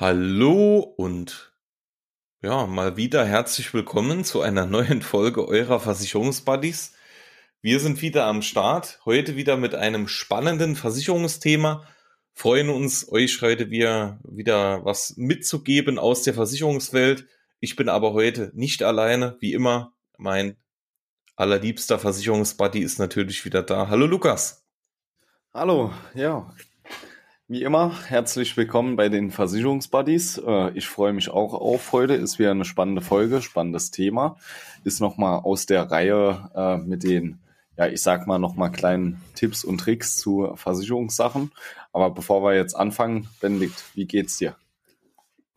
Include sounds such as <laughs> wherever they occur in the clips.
Hallo und ja, mal wieder herzlich willkommen zu einer neuen Folge eurer Versicherungsbuddies. Wir sind wieder am Start, heute wieder mit einem spannenden Versicherungsthema. Freuen uns, euch heute wieder, wieder was mitzugeben aus der Versicherungswelt. Ich bin aber heute nicht alleine, wie immer. Mein allerliebster Versicherungsbuddy ist natürlich wieder da. Hallo Lukas. Hallo, ja, wie immer, herzlich willkommen bei den Versicherungsbuddies. Äh, ich freue mich auch auf heute. Ist wieder eine spannende Folge, spannendes Thema. Ist nochmal aus der Reihe äh, mit den, ja, ich sag mal nochmal kleinen Tipps und Tricks zu Versicherungssachen. Aber bevor wir jetzt anfangen, Benedikt, wie geht's dir?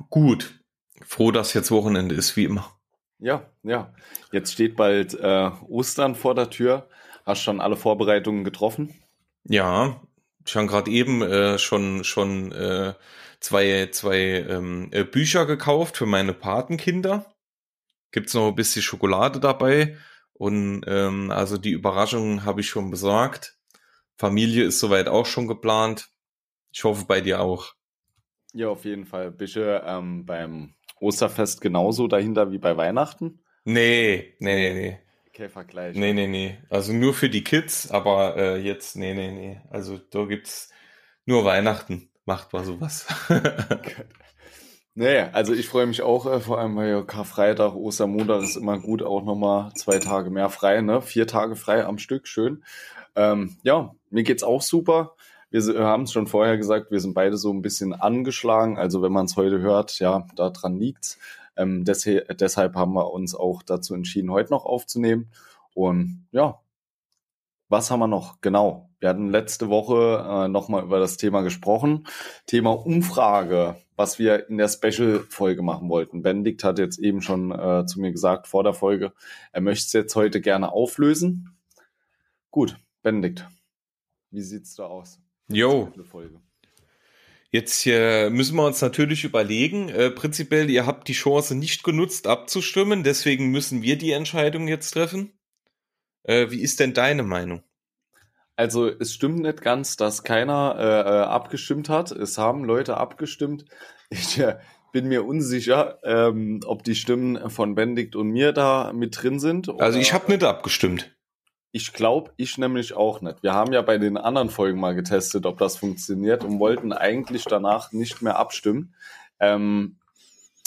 Gut. Froh, dass jetzt Wochenende ist, wie immer. Ja, ja. Jetzt steht bald äh, Ostern vor der Tür. Hast schon alle Vorbereitungen getroffen? Ja, schon gerade eben äh, schon schon äh, zwei zwei ähm, äh, Bücher gekauft für meine Patenkinder. Gibt's noch ein bisschen Schokolade dabei und ähm, also die Überraschung habe ich schon besorgt. Familie ist soweit auch schon geplant. Ich hoffe bei dir auch. Ja, auf jeden Fall. Bist du ähm, beim Osterfest genauso dahinter wie bei Weihnachten? Nee, nee, nee, nee. Vergleich. Nee, nee, nee. Also nur für die Kids, aber äh, jetzt, nee, nee, nee. Also da gibt's nur Weihnachten. Macht mal sowas. <laughs> <laughs> nee, also ich freue mich auch, äh, vor allem weil ja Karfreitag, Ostermontag ist immer gut, auch nochmal zwei Tage mehr frei, ne? Vier Tage frei am Stück, schön. Ähm, ja, mir geht's auch super. Wir haben es schon vorher gesagt, wir sind beide so ein bisschen angeschlagen. Also wenn man es heute hört, ja, daran liegt's. Ähm, des deshalb haben wir uns auch dazu entschieden, heute noch aufzunehmen. Und ja, was haben wir noch? Genau. Wir hatten letzte Woche äh, nochmal über das Thema gesprochen. Thema Umfrage, was wir in der Special-Folge machen wollten. Benedikt hat jetzt eben schon äh, zu mir gesagt vor der Folge, er möchte es jetzt heute gerne auflösen. Gut, Benedikt, wie sieht's da aus? Jo. Folge. Jetzt äh, müssen wir uns natürlich überlegen, äh, prinzipiell, ihr habt die Chance nicht genutzt abzustimmen, deswegen müssen wir die Entscheidung jetzt treffen. Äh, wie ist denn deine Meinung? Also es stimmt nicht ganz, dass keiner äh, äh abgestimmt hat. Es haben Leute abgestimmt. Ich äh, bin mir unsicher, ähm, ob die Stimmen von Benedikt und mir da mit drin sind. Also ich habe nicht abgestimmt. Ich glaube, ich nämlich auch nicht. Wir haben ja bei den anderen Folgen mal getestet, ob das funktioniert und wollten eigentlich danach nicht mehr abstimmen. Ähm,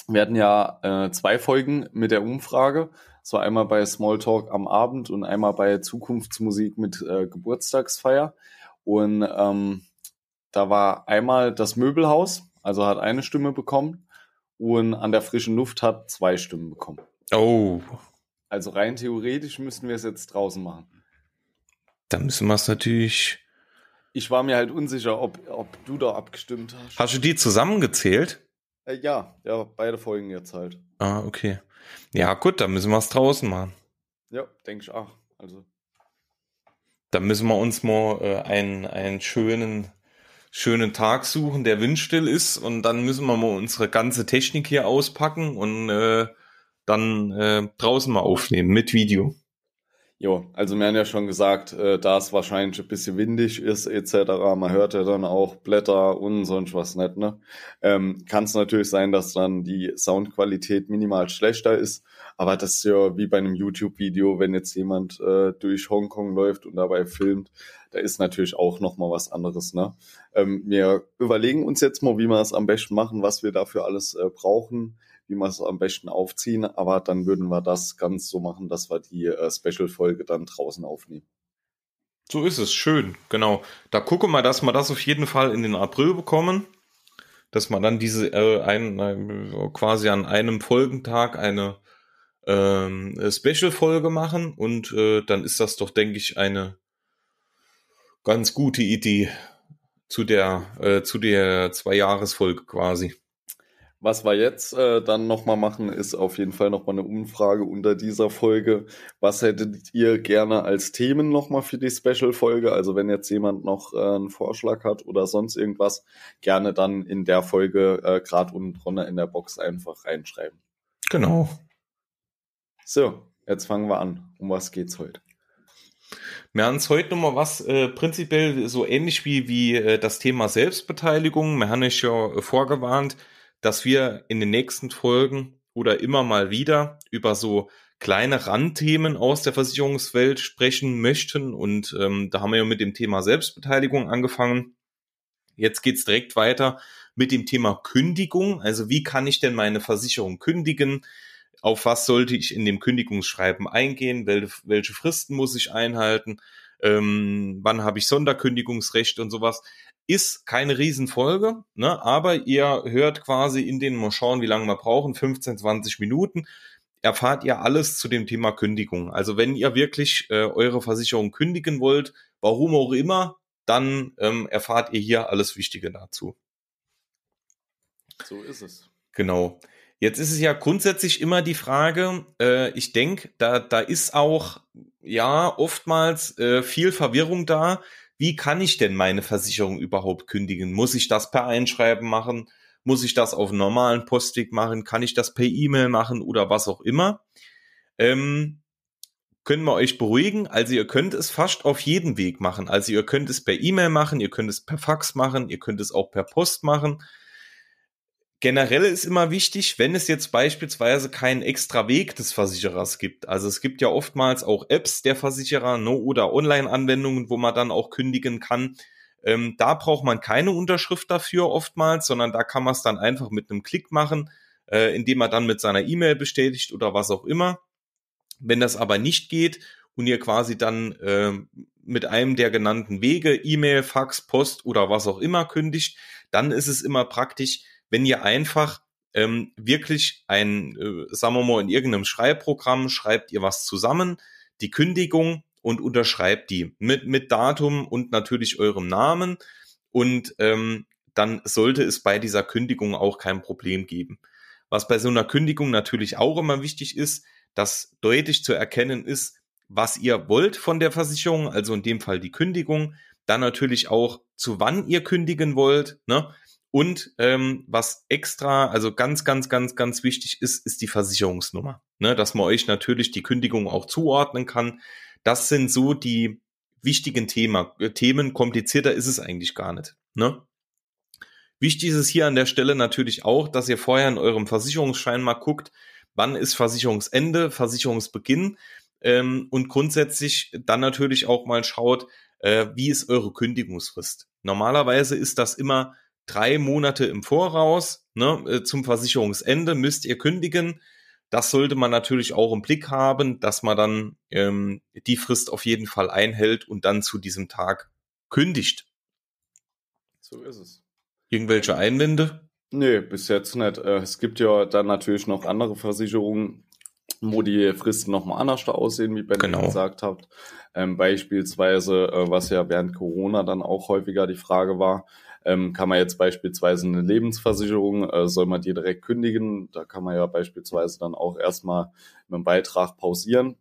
wir hatten ja äh, zwei Folgen mit der Umfrage. So einmal bei Smalltalk am Abend und einmal bei Zukunftsmusik mit äh, Geburtstagsfeier. Und ähm, da war einmal das Möbelhaus, also hat eine Stimme bekommen und an der frischen Luft hat zwei Stimmen bekommen. Oh. Also rein theoretisch müssten wir es jetzt draußen machen. Da müssen wir es natürlich. Ich war mir halt unsicher, ob, ob du da abgestimmt hast. Hast du die zusammengezählt? Äh, ja, ja, beide Folgen jetzt halt. Ah, okay. Ja, gut, dann müssen wir es draußen machen. Ja, denke ich auch. Also. Dann müssen wir uns mal äh, einen, einen schönen, schönen Tag suchen, der windstill ist, und dann müssen wir mal unsere ganze Technik hier auspacken und äh, dann äh, draußen mal aufnehmen mit Video. Jo, also wir haben ja schon gesagt, äh, da es wahrscheinlich ein bisschen windig ist etc., man hört ja dann auch Blätter und sonst was nicht, ne? Ähm, Kann es natürlich sein, dass dann die Soundqualität minimal schlechter ist, aber das ist ja wie bei einem YouTube-Video, wenn jetzt jemand äh, durch Hongkong läuft und dabei filmt, da ist natürlich auch nochmal was anderes, ne? Ähm, wir überlegen uns jetzt mal, wie wir es am besten machen, was wir dafür alles äh, brauchen wie wir es am besten aufziehen. Aber dann würden wir das ganz so machen, dass wir die äh, Special-Folge dann draußen aufnehmen. So ist es, schön, genau. Da gucken wir, dass wir das auf jeden Fall in den April bekommen. Dass wir dann diese äh, ein, äh, quasi an einem Folgentag eine ähm, Special-Folge machen und äh, dann ist das doch, denke ich, eine ganz gute Idee zu der äh, zu der zwei Jahresfolge quasi. Was wir jetzt äh, dann nochmal machen, ist auf jeden Fall nochmal eine Umfrage unter dieser Folge. Was hättet ihr gerne als Themen nochmal für die Special-Folge? Also wenn jetzt jemand noch äh, einen Vorschlag hat oder sonst irgendwas, gerne dann in der Folge äh, gerade unten drunter in der Box einfach reinschreiben. Genau. So, jetzt fangen wir an. Um was geht's heute? Wir haben uns heute nochmal was äh, prinzipiell so ähnlich wie, wie äh, das Thema Selbstbeteiligung. Wir haben euch ja vorgewarnt, dass wir in den nächsten Folgen oder immer mal wieder über so kleine Randthemen aus der Versicherungswelt sprechen möchten. Und ähm, da haben wir ja mit dem Thema Selbstbeteiligung angefangen. Jetzt geht's direkt weiter mit dem Thema Kündigung. Also wie kann ich denn meine Versicherung kündigen? Auf was sollte ich in dem Kündigungsschreiben eingehen? Welche, Fristen muss ich einhalten? Ähm, wann habe ich Sonderkündigungsrecht und sowas? Ist keine Riesenfolge, ne? aber ihr hört quasi in den, mal schauen, wie lange wir brauchen, 15, 20 Minuten, erfahrt ihr alles zu dem Thema Kündigung. Also wenn ihr wirklich äh, eure Versicherung kündigen wollt, warum auch immer, dann ähm, erfahrt ihr hier alles Wichtige dazu. So ist es. Genau. Jetzt ist es ja grundsätzlich immer die Frage, äh, ich denke, da, da ist auch ja oftmals äh, viel Verwirrung da. Wie kann ich denn meine Versicherung überhaupt kündigen? Muss ich das per Einschreiben machen? Muss ich das auf normalen Postweg machen? Kann ich das per E-Mail machen oder was auch immer? Ähm, können wir euch beruhigen. Also ihr könnt es fast auf jeden Weg machen. Also ihr könnt es per E-Mail machen, ihr könnt es per Fax machen, ihr könnt es auch per Post machen generell ist immer wichtig, wenn es jetzt beispielsweise keinen extra Weg des Versicherers gibt. Also es gibt ja oftmals auch Apps der Versicherer no, oder Online-Anwendungen, wo man dann auch kündigen kann. Ähm, da braucht man keine Unterschrift dafür oftmals, sondern da kann man es dann einfach mit einem Klick machen, äh, indem man dann mit seiner E-Mail bestätigt oder was auch immer. Wenn das aber nicht geht und ihr quasi dann äh, mit einem der genannten Wege, E-Mail, Fax, Post oder was auch immer kündigt, dann ist es immer praktisch, wenn ihr einfach ähm, wirklich ein, äh, sagen wir mal, in irgendeinem Schreibprogramm schreibt ihr was zusammen, die Kündigung und unterschreibt die mit, mit Datum und natürlich eurem Namen. Und ähm, dann sollte es bei dieser Kündigung auch kein Problem geben. Was bei so einer Kündigung natürlich auch immer wichtig ist, dass deutlich zu erkennen ist, was ihr wollt von der Versicherung, also in dem Fall die Kündigung, dann natürlich auch, zu wann ihr kündigen wollt. Ne? Und ähm, was extra, also ganz, ganz, ganz, ganz wichtig ist, ist die Versicherungsnummer. Ne, dass man euch natürlich die Kündigung auch zuordnen kann. Das sind so die wichtigen Thema, äh, Themen. Komplizierter ist es eigentlich gar nicht. Ne? Wichtig ist es hier an der Stelle natürlich auch, dass ihr vorher in eurem Versicherungsschein mal guckt, wann ist Versicherungsende, Versicherungsbeginn ähm, und grundsätzlich dann natürlich auch mal schaut, äh, wie ist eure Kündigungsfrist. Normalerweise ist das immer drei Monate im Voraus ne, äh, zum Versicherungsende müsst ihr kündigen. Das sollte man natürlich auch im Blick haben, dass man dann ähm, die Frist auf jeden Fall einhält und dann zu diesem Tag kündigt. So ist es. Irgendwelche Einwände? Nee, bis jetzt nicht. Äh, es gibt ja dann natürlich noch andere Versicherungen, wo die Fristen nochmal anders aussehen, wie Ben genau. gesagt hat. Ähm, beispielsweise, äh, was ja während Corona dann auch häufiger die Frage war, ähm, kann man jetzt beispielsweise eine Lebensversicherung, äh, soll man die direkt kündigen? Da kann man ja beispielsweise dann auch erstmal mit einem Beitrag pausieren.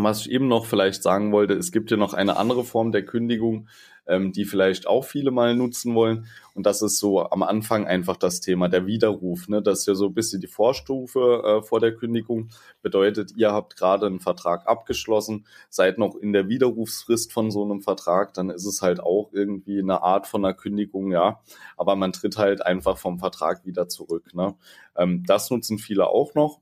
Was ich eben noch vielleicht sagen wollte, es gibt ja noch eine andere Form der Kündigung, ähm, die vielleicht auch viele mal nutzen wollen. Und das ist so am Anfang einfach das Thema der Widerruf. Ne? Das ist ja so ein bisschen die Vorstufe äh, vor der Kündigung. Bedeutet, ihr habt gerade einen Vertrag abgeschlossen, seid noch in der Widerrufsfrist von so einem Vertrag, dann ist es halt auch irgendwie eine Art von einer Kündigung, ja. Aber man tritt halt einfach vom Vertrag wieder zurück. Ne? Ähm, das nutzen viele auch noch.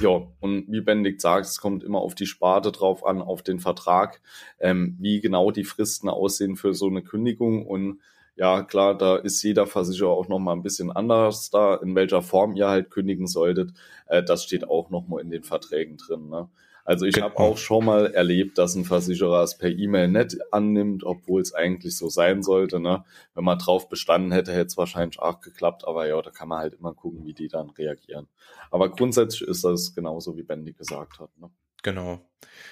Ja, und wie Benedikt sagt, es kommt immer auf die Sparte drauf an, auf den Vertrag, ähm, wie genau die Fristen aussehen für so eine Kündigung. Und ja, klar, da ist jeder Versicherer auch nochmal ein bisschen anders da, in welcher Form ihr halt kündigen solltet. Äh, das steht auch nochmal in den Verträgen drin. Ne? Also ich habe auch schon mal erlebt, dass ein Versicherer es per E-Mail nicht annimmt, obwohl es eigentlich so sein sollte. Ne? Wenn man drauf bestanden hätte, hätte es wahrscheinlich auch geklappt. Aber ja, da kann man halt immer gucken, wie die dann reagieren. Aber grundsätzlich ist das genauso, wie Bendy gesagt hat. Ne? Genau.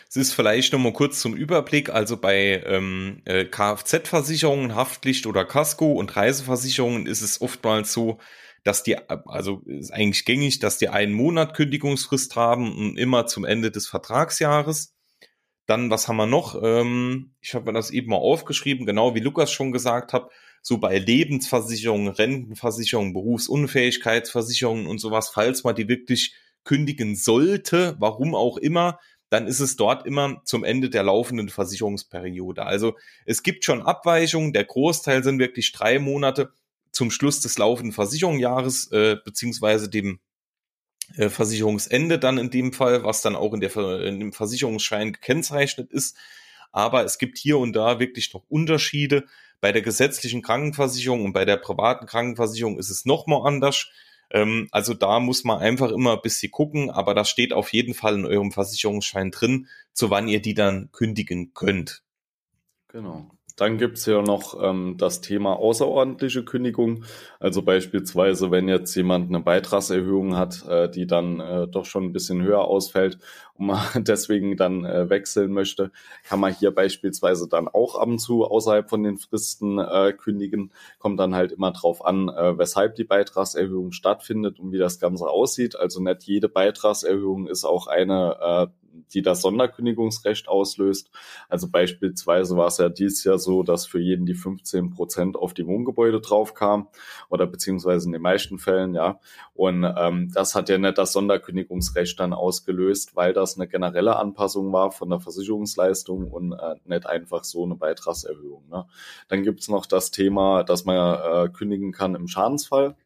Es ist vielleicht noch mal kurz zum Überblick. Also bei ähm, äh, Kfz-Versicherungen, Haftpflicht oder Casco und Reiseversicherungen ist es oftmals so, dass die, also ist eigentlich gängig, dass die einen Monat Kündigungsfrist haben und immer zum Ende des Vertragsjahres. Dann, was haben wir noch? Ähm, ich habe mir das eben mal aufgeschrieben, genau wie Lukas schon gesagt hat, so bei Lebensversicherungen, Rentenversicherungen, Berufsunfähigkeitsversicherungen und sowas, falls man die wirklich kündigen sollte, warum auch immer, dann ist es dort immer zum Ende der laufenden Versicherungsperiode. Also es gibt schon Abweichungen, der Großteil sind wirklich drei Monate zum Schluss des laufenden Versicherungsjahres äh, beziehungsweise dem äh, Versicherungsende dann in dem Fall, was dann auch in, der, in dem Versicherungsschein gekennzeichnet ist. Aber es gibt hier und da wirklich noch Unterschiede. Bei der gesetzlichen Krankenversicherung und bei der privaten Krankenversicherung ist es nochmal anders. Ähm, also da muss man einfach immer ein bisschen gucken, aber das steht auf jeden Fall in eurem Versicherungsschein drin, zu wann ihr die dann kündigen könnt. Genau. Dann gibt's ja noch ähm, das Thema außerordentliche Kündigung. Also beispielsweise, wenn jetzt jemand eine Beitragserhöhung hat, äh, die dann äh, doch schon ein bisschen höher ausfällt und man <laughs> deswegen dann äh, wechseln möchte, kann man hier beispielsweise dann auch ab und zu außerhalb von den Fristen äh, kündigen. Kommt dann halt immer drauf an, äh, weshalb die Beitragserhöhung stattfindet und wie das Ganze aussieht. Also nicht jede Beitragserhöhung ist auch eine äh, die das Sonderkündigungsrecht auslöst. Also beispielsweise war es ja dieses Jahr so, dass für jeden die 15 Prozent auf die Wohngebäude draufkam oder beziehungsweise in den meisten Fällen, ja. Und ähm, das hat ja nicht das Sonderkündigungsrecht dann ausgelöst, weil das eine generelle Anpassung war von der Versicherungsleistung und äh, nicht einfach so eine Beitragserhöhung. Ne? Dann gibt's noch das Thema, dass man äh, kündigen kann im Schadensfall.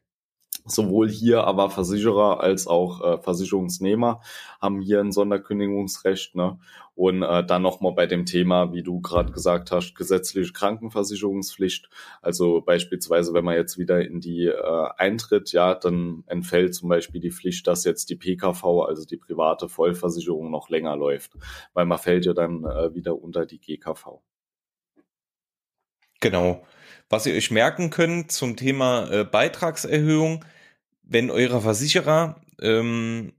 Sowohl hier aber Versicherer als auch äh, Versicherungsnehmer haben hier ein Sonderkündigungsrecht. Ne? Und äh, dann nochmal bei dem Thema, wie du gerade gesagt hast, gesetzliche Krankenversicherungspflicht. Also beispielsweise, wenn man jetzt wieder in die äh, eintritt, ja, dann entfällt zum Beispiel die Pflicht, dass jetzt die PKV, also die private Vollversicherung, noch länger läuft, weil man fällt ja dann äh, wieder unter die GKV. Genau. Was ihr euch merken könnt zum Thema äh, Beitragserhöhung, wenn eurer Versicherer ähm,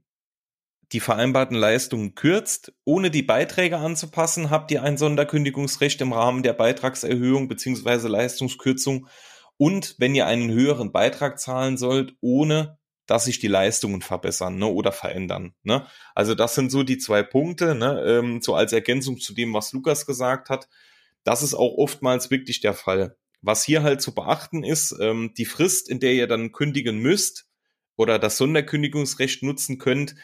die vereinbarten Leistungen kürzt, ohne die Beiträge anzupassen, habt ihr ein Sonderkündigungsrecht im Rahmen der Beitragserhöhung beziehungsweise Leistungskürzung. Und wenn ihr einen höheren Beitrag zahlen sollt, ohne dass sich die Leistungen verbessern ne, oder verändern. Ne? Also das sind so die zwei Punkte, ne, ähm, so als Ergänzung zu dem, was Lukas gesagt hat. Das ist auch oftmals wirklich der Fall. Was hier halt zu beachten ist, ähm, die Frist, in der ihr dann kündigen müsst oder das Sonderkündigungsrecht nutzen könnt,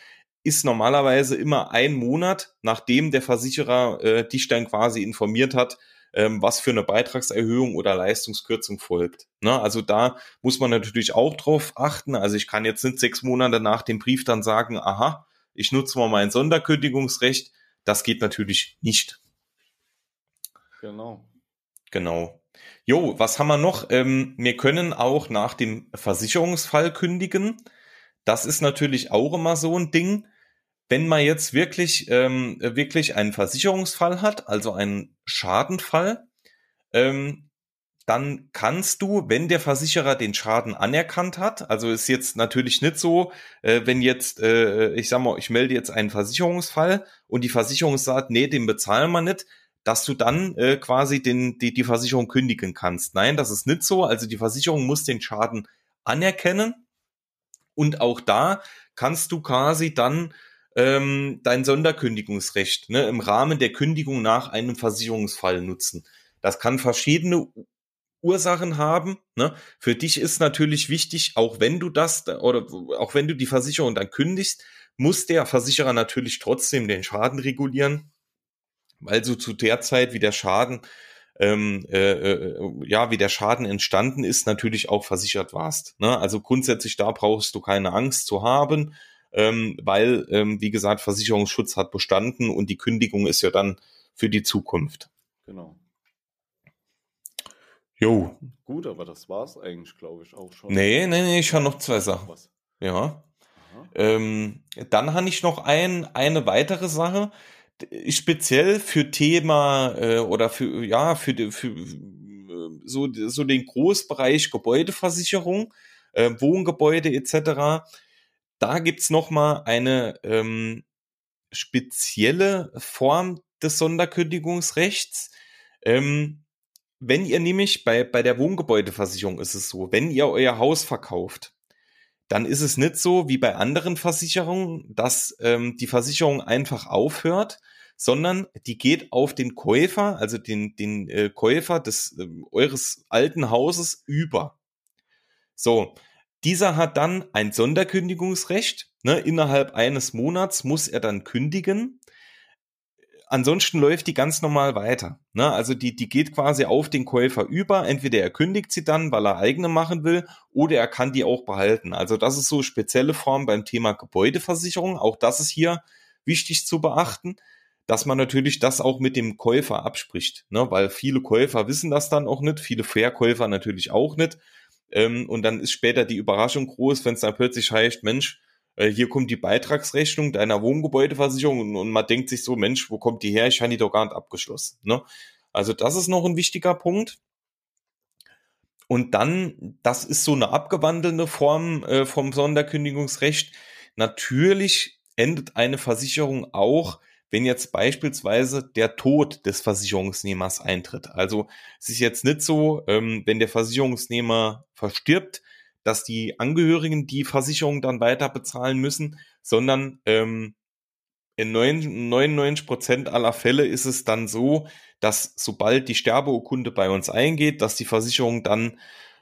ist normalerweise immer ein Monat, nachdem der Versicherer äh, dich dann quasi informiert hat, ähm, was für eine Beitragserhöhung oder Leistungskürzung folgt. Ne? Also da muss man natürlich auch drauf achten. Also ich kann jetzt nicht sechs Monate nach dem Brief dann sagen, aha, ich nutze mal mein Sonderkündigungsrecht. Das geht natürlich nicht. Genau. Genau. Jo, was haben wir noch? Ähm, wir können auch nach dem Versicherungsfall kündigen. Das ist natürlich auch immer so ein Ding. Wenn man jetzt wirklich, ähm, wirklich einen Versicherungsfall hat, also einen Schadenfall, ähm, dann kannst du, wenn der Versicherer den Schaden anerkannt hat, also ist jetzt natürlich nicht so, äh, wenn jetzt, äh, ich sag mal, ich melde jetzt einen Versicherungsfall und die Versicherung sagt, nee, den bezahlen wir nicht, dass du dann äh, quasi den, die, die Versicherung kündigen kannst. Nein, das ist nicht so. Also die Versicherung muss den Schaden anerkennen und auch da kannst du quasi dann ähm, dein Sonderkündigungsrecht ne, im Rahmen der Kündigung nach einem Versicherungsfall nutzen. Das kann verschiedene Ursachen haben. Ne? Für dich ist natürlich wichtig, auch wenn du das oder auch wenn du die Versicherung dann kündigst, muss der Versicherer natürlich trotzdem den Schaden regulieren weil so zu der Zeit, wie der Schaden, ähm, äh, äh, ja, wie der Schaden entstanden ist, natürlich auch versichert warst. Ne? Also grundsätzlich da brauchst du keine Angst zu haben, ähm, weil, ähm, wie gesagt, Versicherungsschutz hat bestanden und die Kündigung ist ja dann für die Zukunft. Genau. Jo. Gut, aber das war's eigentlich, glaube ich, auch schon. Nee, nee, nee, ich habe noch zwei Sachen. Was? Ja. Ähm, dann habe ich noch ein, eine weitere Sache speziell für Thema äh, oder für ja für, für so so den Großbereich Gebäudeversicherung, äh, Wohngebäude etc. Da gibt's noch mal eine ähm, spezielle Form des Sonderkündigungsrechts. Ähm, wenn ihr nämlich bei bei der Wohngebäudeversicherung ist es so, wenn ihr euer Haus verkauft, dann ist es nicht so wie bei anderen Versicherungen, dass ähm, die Versicherung einfach aufhört, sondern die geht auf den Käufer, also den, den äh, Käufer des äh, eures alten Hauses über. So, dieser hat dann ein Sonderkündigungsrecht. Ne, innerhalb eines Monats muss er dann kündigen. Ansonsten läuft die ganz normal weiter. Ne? Also die, die geht quasi auf den Käufer über. Entweder er kündigt sie dann, weil er eigene machen will, oder er kann die auch behalten. Also das ist so spezielle Form beim Thema Gebäudeversicherung. Auch das ist hier wichtig zu beachten, dass man natürlich das auch mit dem Käufer abspricht. Ne? Weil viele Käufer wissen das dann auch nicht, viele Verkäufer natürlich auch nicht. Ähm, und dann ist später die Überraschung groß, wenn es dann plötzlich heißt, Mensch, hier kommt die Beitragsrechnung deiner Wohngebäudeversicherung und, und, man denkt sich so, Mensch, wo kommt die her? Ich habe die doch gar nicht abgeschlossen. Ne? Also das ist noch ein wichtiger Punkt. Und dann, das ist so eine abgewandelte Form äh, vom Sonderkündigungsrecht. Natürlich endet eine Versicherung auch, wenn jetzt beispielsweise der Tod des Versicherungsnehmers eintritt. Also es ist jetzt nicht so, ähm, wenn der Versicherungsnehmer verstirbt, dass die Angehörigen die Versicherung dann weiter bezahlen müssen, sondern ähm, in 99 Prozent aller Fälle ist es dann so, dass sobald die Sterbeurkunde bei uns eingeht, dass die Versicherung dann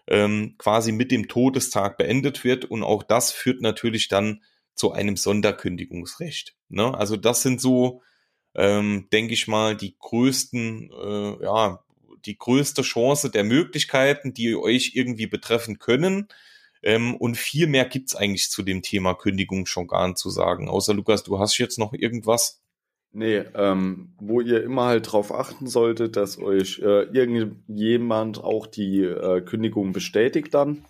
ähm, quasi mit dem Todestag beendet wird und auch das führt natürlich dann zu einem Sonderkündigungsrecht. Ne? Also das sind so, ähm, denke ich mal, die größten, äh, ja, die größte Chance der Möglichkeiten, die euch irgendwie betreffen können. Ähm, und viel mehr gibt's eigentlich zu dem Thema Kündigung schon gar nicht zu sagen. Außer Lukas, du hast jetzt noch irgendwas? Nee, ähm, wo ihr immer halt drauf achten solltet, dass euch äh, irgendjemand auch die äh, Kündigung bestätigt dann.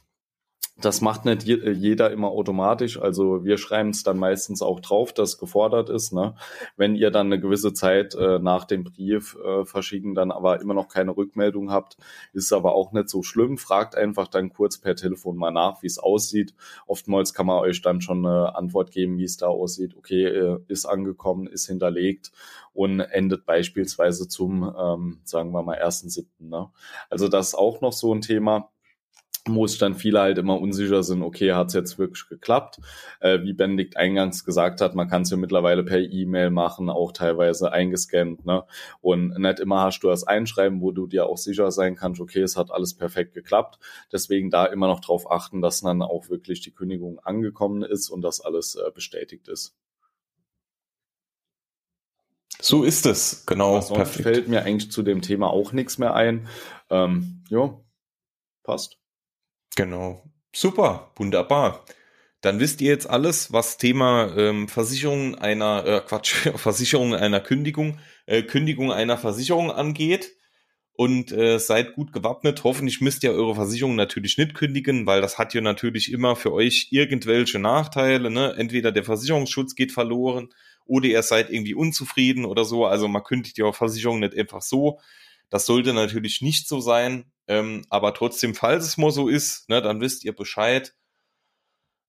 Das macht nicht jeder immer automatisch. Also wir schreiben es dann meistens auch drauf, dass gefordert ist. Ne? Wenn ihr dann eine gewisse Zeit äh, nach dem Brief äh, verschicken, dann aber immer noch keine Rückmeldung habt, ist aber auch nicht so schlimm. Fragt einfach dann kurz per Telefon mal nach, wie es aussieht. Oftmals kann man euch dann schon eine Antwort geben, wie es da aussieht. Okay, äh, ist angekommen, ist hinterlegt und endet beispielsweise zum, ähm, sagen wir mal, 1.7. Ne? Also das ist auch noch so ein Thema wo es dann viele halt immer unsicher sind, okay, hat es jetzt wirklich geklappt? Äh, wie Benedikt eingangs gesagt hat, man kann es ja mittlerweile per E-Mail machen, auch teilweise eingescannt, ne? Und nicht immer hast du das Einschreiben, wo du dir auch sicher sein kannst, okay, es hat alles perfekt geklappt. Deswegen da immer noch drauf achten, dass dann auch wirklich die Kündigung angekommen ist und dass alles äh, bestätigt ist. So ist es, genau. perfekt. fällt mir eigentlich zu dem Thema auch nichts mehr ein. Ähm, ja, passt. Genau. Super, wunderbar. Dann wisst ihr jetzt alles, was Thema ähm, Versicherung einer, äh, Quatsch, <laughs> Versicherung einer Kündigung, äh, Kündigung einer Versicherung angeht. Und äh, seid gut gewappnet. Hoffentlich müsst ihr eure Versicherung natürlich nicht kündigen, weil das hat ja natürlich immer für euch irgendwelche Nachteile. Ne? Entweder der Versicherungsschutz geht verloren oder ihr seid irgendwie unzufrieden oder so. Also man kündigt ja Versicherung nicht einfach so. Das sollte natürlich nicht so sein. Ähm, aber trotzdem, falls es mal so ist, ne, dann wisst ihr Bescheid.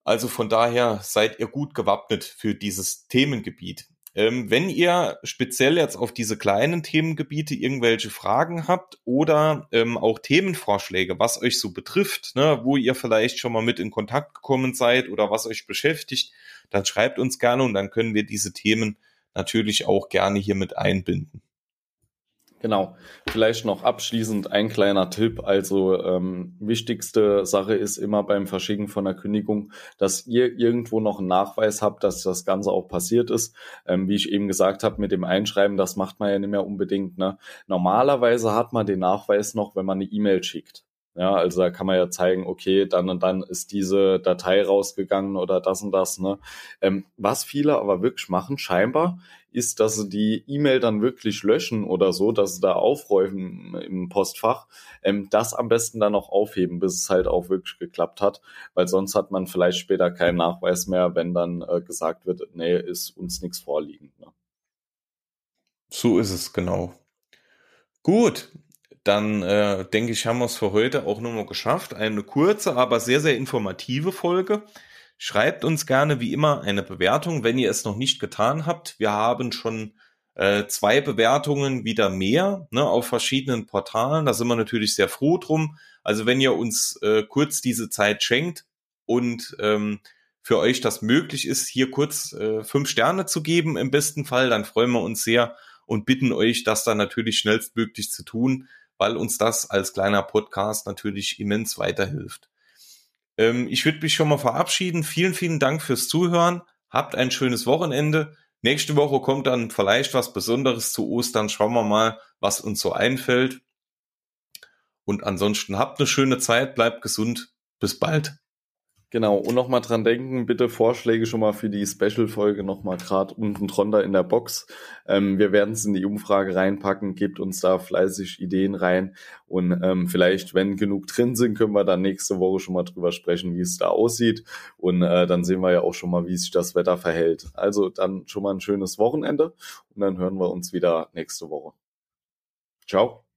Also von daher seid ihr gut gewappnet für dieses Themengebiet. Ähm, wenn ihr speziell jetzt auf diese kleinen Themengebiete irgendwelche Fragen habt oder ähm, auch Themenvorschläge, was euch so betrifft, ne, wo ihr vielleicht schon mal mit in Kontakt gekommen seid oder was euch beschäftigt, dann schreibt uns gerne und dann können wir diese Themen natürlich auch gerne hier mit einbinden. Genau. Vielleicht noch abschließend ein kleiner Tipp. Also ähm, wichtigste Sache ist immer beim Verschicken von der Kündigung, dass ihr irgendwo noch einen Nachweis habt, dass das Ganze auch passiert ist. Ähm, wie ich eben gesagt habe, mit dem Einschreiben, das macht man ja nicht mehr unbedingt. Ne? Normalerweise hat man den Nachweis noch, wenn man eine E-Mail schickt. Ja, also da kann man ja zeigen, okay, dann und dann ist diese Datei rausgegangen oder das und das. Ne? Ähm, was viele aber wirklich machen, scheinbar, ist, dass sie die E-Mail dann wirklich löschen oder so, dass sie da aufräumen im Postfach, ähm, das am besten dann noch aufheben, bis es halt auch wirklich geklappt hat, weil sonst hat man vielleicht später keinen Nachweis mehr, wenn dann äh, gesagt wird, nee, ist uns nichts vorliegend. Ne? So ist es, genau. Gut, dann äh, denke ich, haben wir es für heute auch nochmal geschafft. Eine kurze, aber sehr, sehr informative Folge. Schreibt uns gerne wie immer eine Bewertung, wenn ihr es noch nicht getan habt. Wir haben schon äh, zwei Bewertungen wieder mehr ne, auf verschiedenen Portalen. Da sind wir natürlich sehr froh drum. Also wenn ihr uns äh, kurz diese Zeit schenkt und ähm, für euch das möglich ist, hier kurz äh, fünf Sterne zu geben im besten Fall, dann freuen wir uns sehr und bitten euch, das dann natürlich schnellstmöglich zu tun weil uns das als kleiner Podcast natürlich immens weiterhilft. Ähm, ich würde mich schon mal verabschieden. Vielen, vielen Dank fürs Zuhören. Habt ein schönes Wochenende. Nächste Woche kommt dann vielleicht was Besonderes zu Ostern. Schauen wir mal, was uns so einfällt. Und ansonsten habt eine schöne Zeit, bleibt gesund. Bis bald. Genau, und nochmal dran denken, bitte Vorschläge schon mal für die Special-Folge nochmal gerade unten drunter in der Box. Ähm, wir werden es in die Umfrage reinpacken, gebt uns da fleißig Ideen rein und ähm, vielleicht, wenn genug drin sind, können wir dann nächste Woche schon mal drüber sprechen, wie es da aussieht und äh, dann sehen wir ja auch schon mal, wie sich das Wetter verhält. Also dann schon mal ein schönes Wochenende und dann hören wir uns wieder nächste Woche. Ciao.